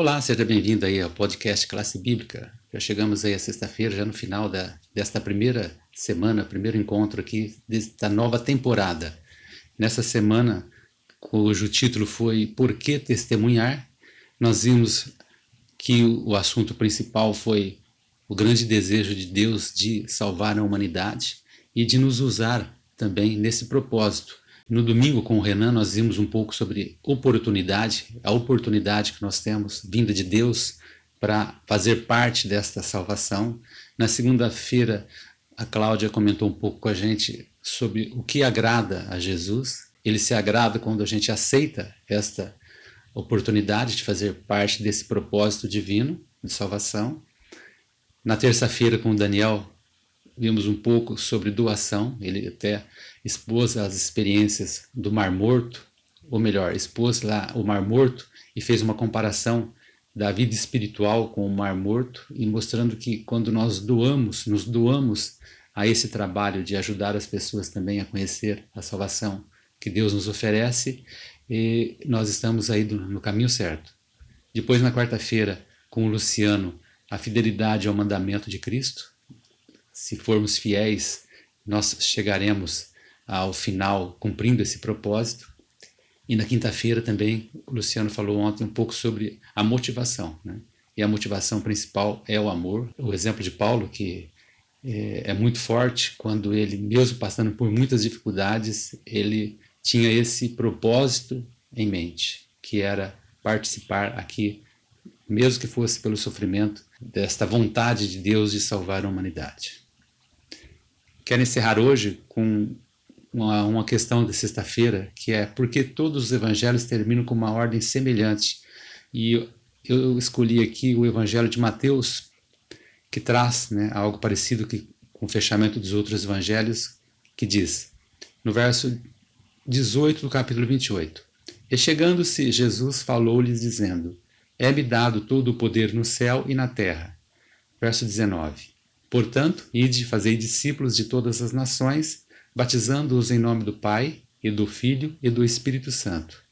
Olá, seja bem-vindo aí ao podcast Classe Bíblica. Já chegamos aí a sexta-feira, já no final da, desta primeira semana, primeiro encontro aqui desta nova temporada. Nessa semana, cujo título foi Por que Testemunhar, nós vimos que o assunto principal foi o grande desejo de Deus de salvar a humanidade e de nos usar também nesse propósito. No domingo, com o Renan, nós vimos um pouco sobre oportunidade, a oportunidade que nós temos, vinda de Deus, para fazer parte desta salvação. Na segunda-feira, a Cláudia comentou um pouco com a gente sobre o que agrada a Jesus. Ele se agrada quando a gente aceita esta oportunidade de fazer parte desse propósito divino de salvação. Na terça-feira, com o Daniel, vimos um pouco sobre doação. Ele até expôs as experiências do Mar Morto, ou melhor, expôs lá o Mar Morto e fez uma comparação da vida espiritual com o Mar Morto e mostrando que quando nós doamos, nos doamos a esse trabalho de ajudar as pessoas também a conhecer a salvação que Deus nos oferece, nós estamos aí no caminho certo. Depois, na quarta-feira, com o Luciano, a fidelidade ao mandamento de Cristo. Se formos fiéis, nós chegaremos ao final cumprindo esse propósito. E na quinta-feira também, o Luciano falou ontem um pouco sobre a motivação. Né? E a motivação principal é o amor. O exemplo de Paulo, que é, é muito forte, quando ele, mesmo passando por muitas dificuldades, ele tinha esse propósito em mente, que era participar aqui, mesmo que fosse pelo sofrimento, desta vontade de Deus de salvar a humanidade. Quero encerrar hoje com uma, uma questão de sexta-feira, que é por que todos os evangelhos terminam com uma ordem semelhante. E eu, eu escolhi aqui o evangelho de Mateus, que traz né, algo parecido que, com o fechamento dos outros evangelhos, que diz, no verso 18 do capítulo 28, E chegando-se, Jesus falou-lhes, dizendo, É-me dado todo o poder no céu e na terra. Verso 19, Portanto, ide, fazei discípulos de todas as nações, batizando-os em nome do Pai, e do Filho e do Espírito Santo.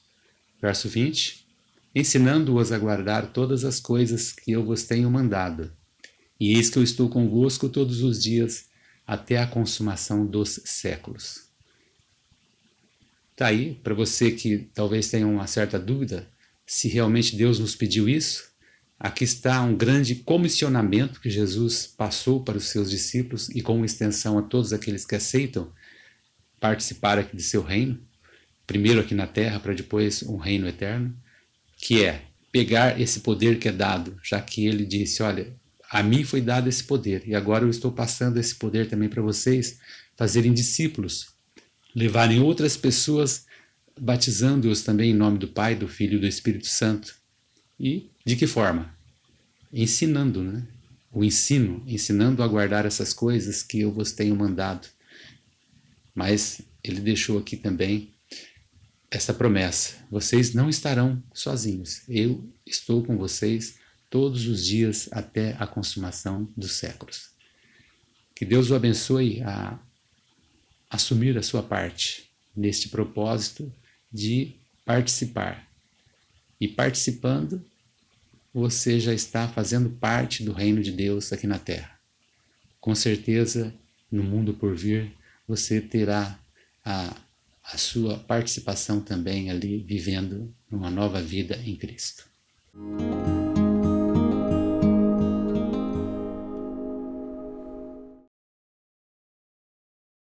Verso 20: Ensinando-os a guardar todas as coisas que eu vos tenho mandado. E eis que eu estou convosco todos os dias, até a consumação dos séculos. Está aí, para você que talvez tenha uma certa dúvida se realmente Deus nos pediu isso, aqui está um grande comissionamento que Jesus passou para os seus discípulos e com extensão a todos aqueles que aceitam participar aqui de seu reino, primeiro aqui na terra, para depois um reino eterno, que é pegar esse poder que é dado, já que ele disse: Olha, a mim foi dado esse poder e agora eu estou passando esse poder também para vocês, fazerem discípulos, levarem outras pessoas, batizando-os também em nome do Pai, do Filho e do Espírito Santo. E de que forma? Ensinando, né? O ensino, ensinando a guardar essas coisas que eu vos tenho mandado. Mas ele deixou aqui também essa promessa: vocês não estarão sozinhos. Eu estou com vocês todos os dias até a consumação dos séculos. Que Deus o abençoe a assumir a sua parte neste propósito de participar. E participando, você já está fazendo parte do reino de Deus aqui na terra. Com certeza, no mundo por vir, você terá a, a sua participação também ali, vivendo uma nova vida em Cristo.